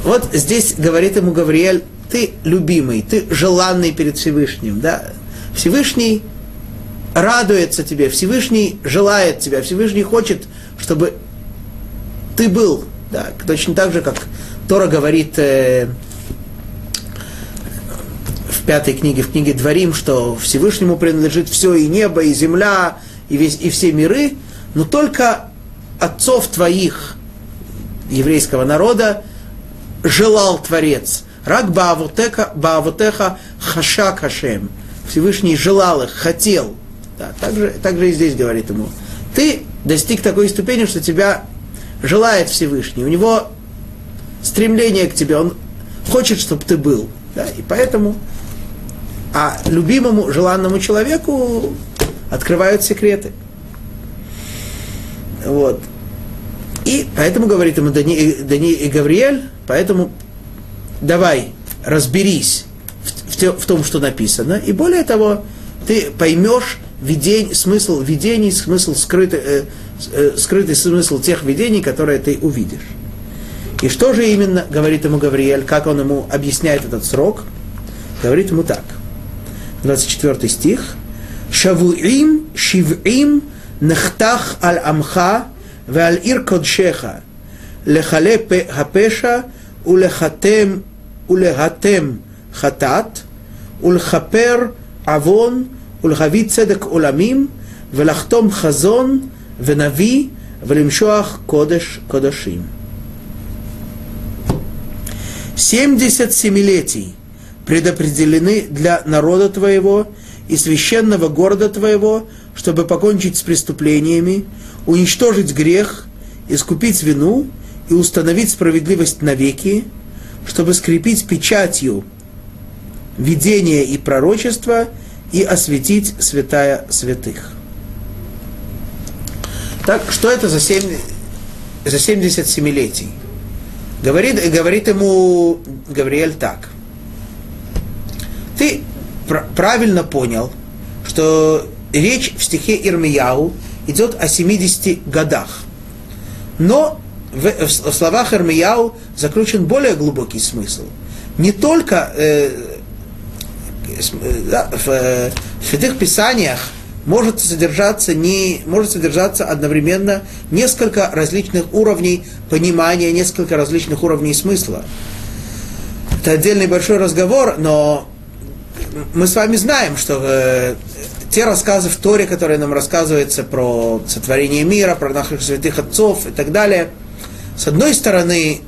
вот здесь говорит ему Гавриэль, ты любимый, ты желанный перед Всевышним, да. Всевышний радуется тебе, Всевышний желает тебя, Всевышний хочет, чтобы ты был, да, точно так же, как Тора говорит э, в пятой книге, в книге Дворим, что Всевышнему принадлежит все и небо, и земля, и, весь, и все миры, но только отцов твоих, еврейского народа, желал Творец. Рак Баавутеха, Баавутеха Хашак Хашем. Всевышний желал их, хотел. Да, так, же, так же и здесь говорит ему. Ты достиг такой ступени, что тебя желает Всевышний. У него стремление к тебе, он хочет, чтобы ты был. Да, и поэтому а любимому, желанному человеку открывают секреты. Вот. И поэтому говорит ему Дани, Дани и Гавриэль, поэтому давай, разберись в, в, в том, что написано, и более того, ты поймешь видень, смысл видений, смысл скрытый, э, э, скрытый смысл тех видений, которые ты увидишь. И что же именно говорит ему Гавриэль, как он ему объясняет этот срок? Говорит ему так – 24 стих. Шавуим шивим нахтах аль амха ועל עיר קודשך, לכלה הפשע ולחתם ולהתם חטאת, ולכפר עוון ולהביא צדק עולמים, ולחתום חזון ונביא, ולמשוח קודש קודשים. 70 семилетий предопределены для народа твоего и священного города твоего, чтобы покончить с преступлениями, уничтожить грех, искупить вину и установить справедливость навеки, чтобы скрепить печатью видение и пророчество и осветить святая святых. Так, что это за, 7, за 77 летий? Говорит, говорит ему Гавриэль так ты пр- правильно понял, что речь в стихе Ирмияу идет о 70 годах. Но в, в, словах Ирмияу заключен более глубокий смысл. Не только э, да, в, в святых писаниях может содержаться, не, может содержаться одновременно несколько различных уровней понимания, несколько различных уровней смысла. Это отдельный большой разговор, но мы с вами знаем, что э, те рассказы в Торе, которые нам рассказываются про сотворение мира, про наших святых отцов и так далее, с одной стороны,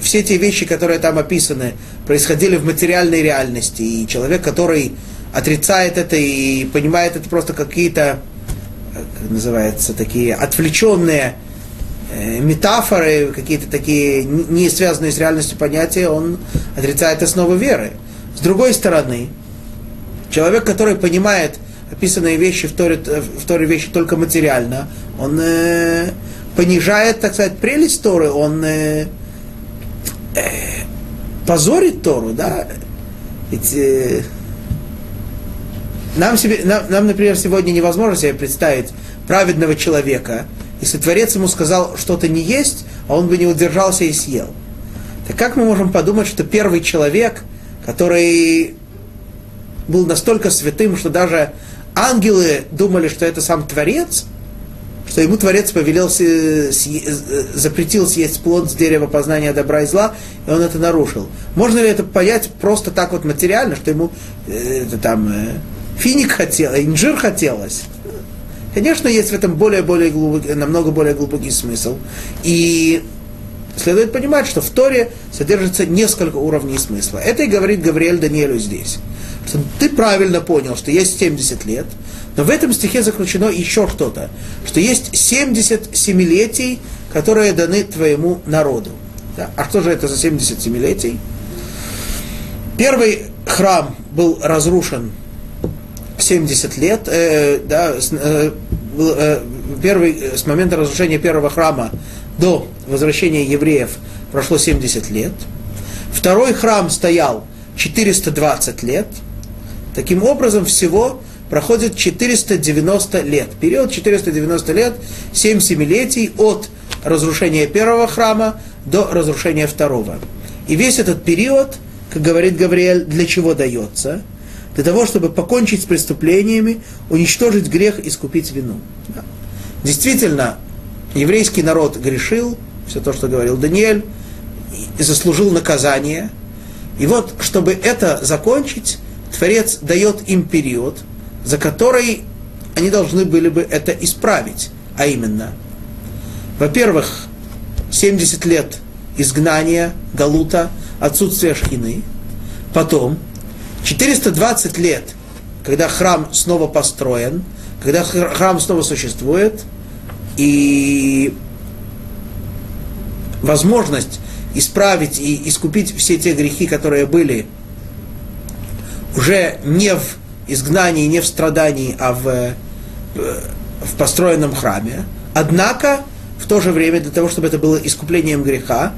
все те вещи, которые там описаны, происходили в материальной реальности, и человек, который отрицает это и понимает это просто какие-то, как называется, такие отвлеченные э, метафоры, какие-то такие не связанные с реальностью понятия, он отрицает основы веры. С другой стороны, человек, который понимает описанные вещи в Торе, в Торе вещи только материально, он э, понижает, так сказать, прелесть Торы, он э, э, позорит Тору, да? Ведь э, нам, себе, нам, нам, например, сегодня невозможно себе представить праведного человека, если Творец ему сказал что-то не есть, а он бы не удержался и съел. Так как мы можем подумать, что первый человек, который был настолько святым, что даже ангелы думали, что это сам Творец, что ему Творец повелел, запретил съесть плод с дерева познания добра и зла, и он это нарушил. Можно ли это понять просто так вот материально, что ему э, это там э, финик хотел, инжир хотелось? Конечно, есть в этом более, более глубокий, намного более глубокий смысл. И следует понимать, что в Торе содержится несколько уровней смысла. Это и говорит Гавриэль Даниэлю здесь. Что ты правильно понял, что есть 70 лет, но в этом стихе заключено еще что-то, что есть 70 семилетий, которые даны твоему народу. Да? А что же это за 70 семилетий? Первый храм был разрушен 70 лет, э, да, э, э, первый, с момента разрушения первого храма до возвращения евреев прошло 70 лет. Второй храм стоял 420 лет. Таким образом, всего проходит 490 лет. Период 490 лет, 7 семилетий от разрушения первого храма до разрушения второго. И весь этот период, как говорит Гавриэль, для чего дается? Для того, чтобы покончить с преступлениями, уничтожить грех, и искупить вину. Действительно, еврейский народ грешил, все то, что говорил Даниэль, и заслужил наказание. И вот, чтобы это закончить, Творец дает им период, за который они должны были бы это исправить. А именно, во-первых, 70 лет изгнания, галута, отсутствия шхины. Потом 420 лет, когда храм снова построен, когда храм снова существует, и возможность исправить и искупить все те грехи, которые были уже не в изгнании, не в страдании, а в, э, в построенном храме. Однако, в то же время, для того, чтобы это было искуплением греха,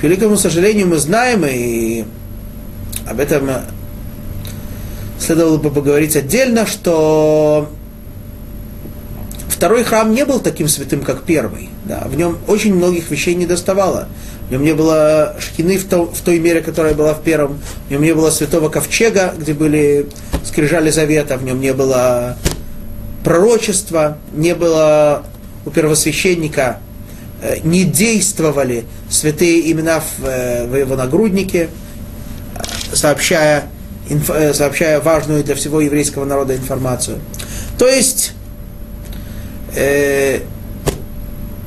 к великому сожалению, мы знаем, и об этом следовало бы поговорить отдельно, что второй храм не был таким святым, как первый. Да, в нем очень многих вещей не доставало. В нем не было шкины в, то, в той мере, которая была в первом. В нем не было святого ковчега, где были скрижали завета. В нем не было пророчества, не было у первосвященника, э, не действовали святые имена в, э, в его нагруднике, сообщая, инф, э, сообщая важную для всего еврейского народа информацию. То есть э,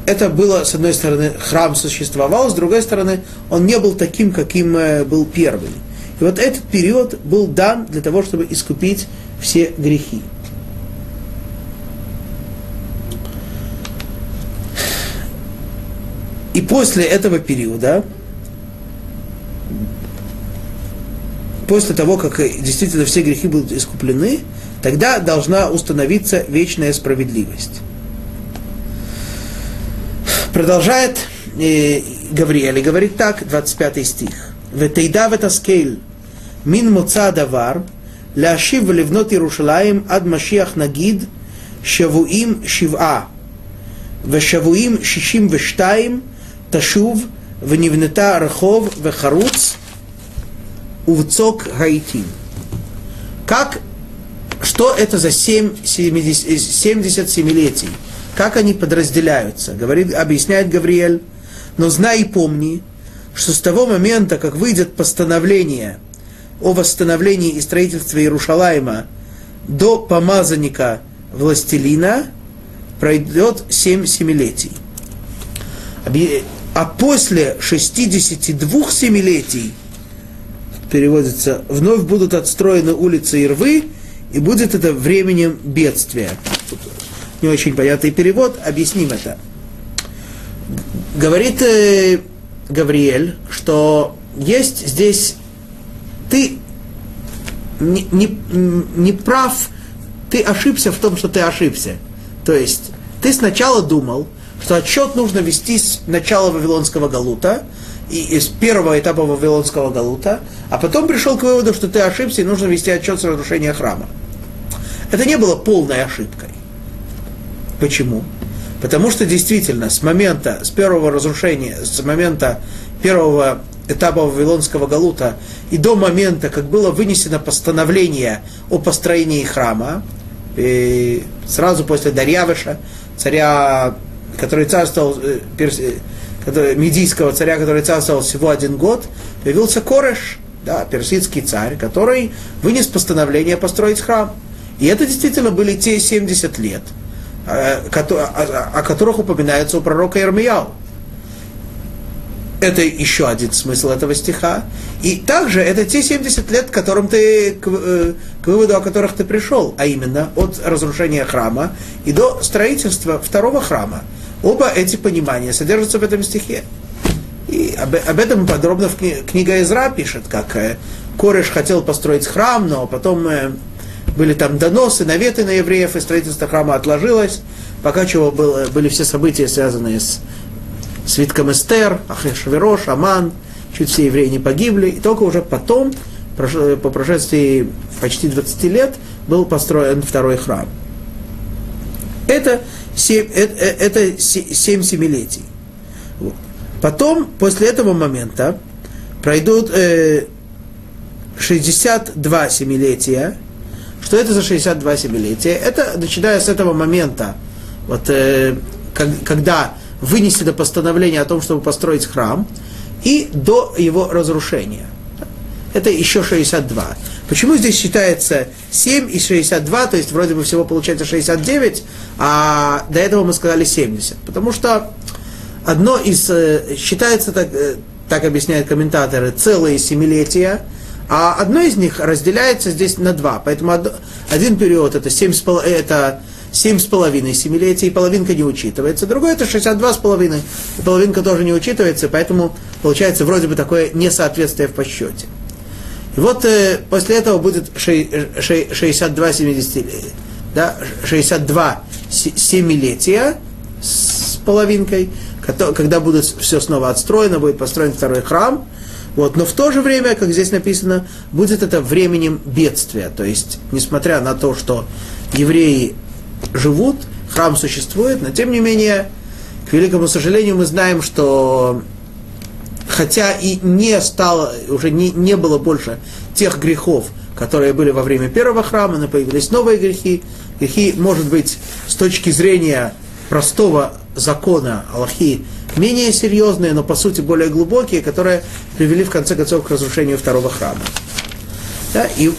это было, с одной стороны, храм существовал, с другой стороны, он не был таким, каким э, был первый. И вот этот период был дан для того, чтобы искупить все грехи. И после этого периода, после того, как действительно все грехи будут искуплены, тогда должна установиться вечная справедливость. Продолжает э, Гавриэль и говорит так, 25 стих. ותדע ותשכיל מן מוצא הדבר להשיב ולבנות ירושלים עד משיח נגיד שבויים שבעה ושבויים שישים ושתיים תשוב ונבנתה רחוב וחרוץ ובצוק העיתים. Как, что это за 7, 70, 70 семилетий? как они подразделяются? Говорит, объясняет Гавриэль. Но знай и помни, что с того момента, как выйдет постановление о восстановлении и строительстве Иерушалайма до помазанника властелина, пройдет семь семилетий. А после 62 семилетий, переводится, вновь будут отстроены улицы и рвы, и будет это временем бедствия не очень понятный перевод, объясним это. Говорит э, Гавриэль, что есть здесь, ты не, не, не прав ты ошибся в том, что ты ошибся. То есть ты сначала думал, что отчет нужно вести с начала Вавилонского Галута, и из первого этапа Вавилонского Галута, а потом пришел к выводу, что ты ошибся и нужно вести отчет с разрушения храма. Это не было полной ошибкой. Почему? Потому что действительно с момента, с первого разрушения, с момента первого этапа Вавилонского Галута и до момента, как было вынесено постановление о построении храма, и сразу после Дарьявыша, царя, который царствовал, э, который, медийского царя, который царствовал всего один год, появился Кореш, да, персидский царь, который вынес постановление построить храм. И это действительно были те 70 лет, э, о которых упоминается у пророка Ирмияу. Это еще один смысл этого стиха. И также это те 70 лет, к которым ты, к, э, к выводу, о которых ты пришел, а именно от разрушения храма и до строительства второго храма. Оба эти понимания содержатся в этом стихе. И об, об этом подробно в кни, книга Изра пишет, как э, Кореш хотел построить храм, но потом э, были там доносы, наветы на евреев, и строительство храма отложилось, пока чего было, были все события, связанные с свитком Эстер, Ахешверош, Аман, чуть все евреи не погибли, и только уже потом, по прошествии почти 20 лет, был построен второй храм. Это семь, это, э, это семь семилетий. Потом, после этого момента, пройдут э, 62 семилетия. Что это за 62 семилетия? Это начиная с этого момента, вот, э, как, когда вынесено постановление о том, чтобы построить храм, и до его разрушения. Это еще 62. Почему здесь считается 7 и 62, то есть вроде бы всего получается 69, а до этого мы сказали 70? Потому что одно из, э, считается, так, э, так объясняют комментаторы, целые семилетия, а одно из них разделяется здесь на два. Поэтому один период это 7, это семь с половиной семилетий, и половинка не учитывается. Другой это 62 с половиной, и половинка тоже не учитывается, поэтому получается вроде бы такое несоответствие в подсчете. И вот э, после этого будет 62 70 да, 62 семилетия с половинкой, когда будет все снова отстроено, будет построен второй храм, вот, но в то же время, как здесь написано, будет это временем бедствия. То есть, несмотря на то, что евреи живут, храм существует, но тем не менее, к великому сожалению, мы знаем, что хотя и не стало, уже не, не было больше тех грехов, которые были во время первого храма, но появились новые грехи. Грехи, может быть, с точки зрения простого закона Аллахи, менее серьезные, но по сути более глубокие, которые привели в конце концов к разрушению второго храма. Да, и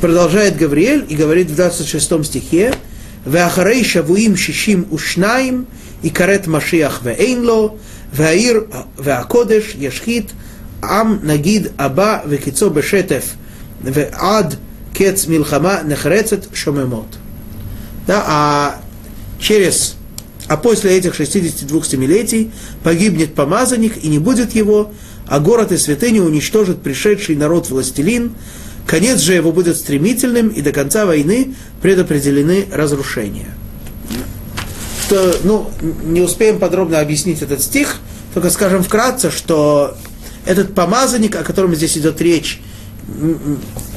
продолжает Гавриэль и говорит в 26 стихе, «Веахарей шавуим шишим ушнаим, и карет машиах веэйнло, веаир веакодеш яшхит, ам нагид аба векицо бешетеф, веад кец милхама нехрецет шомемот». Да, а через а после этих 62 семилетий погибнет помазанник и не будет его, а город и святыню уничтожит пришедший народ-властелин, Конец же его будет стремительным, и до конца войны предопределены разрушения. Что, ну, не успеем подробно объяснить этот стих, только скажем вкратце, что этот помазанник, о котором здесь идет речь,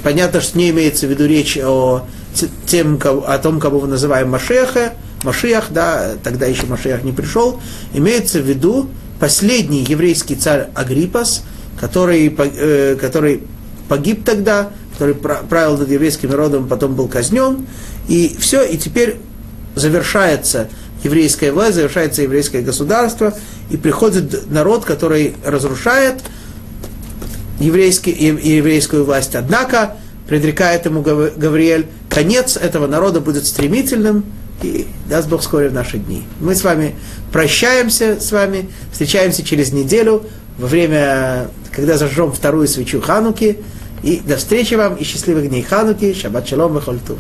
понятно, что не имеется в виду речь о, тем, о том, кого мы называем Машеха, Машиах, да, тогда еще Машиах не пришел, имеется в виду последний еврейский царь Агриппас, который, э, который погиб тогда, который правил над еврейским народом, потом был казнен. И все, и теперь завершается еврейская власть, завершается еврейское государство, и приходит народ, который разрушает еврейский, еврейскую власть. Однако, предрекает ему Гавриэль, конец этого народа будет стремительным, и даст Бог вскоре в наши дни. Мы с вами прощаемся с вами, встречаемся через неделю, во время, когда зажжем вторую свечу Хануки, и до встречи вам и счастливых дней Хануки, Шаббат Шалом, Вехольтув.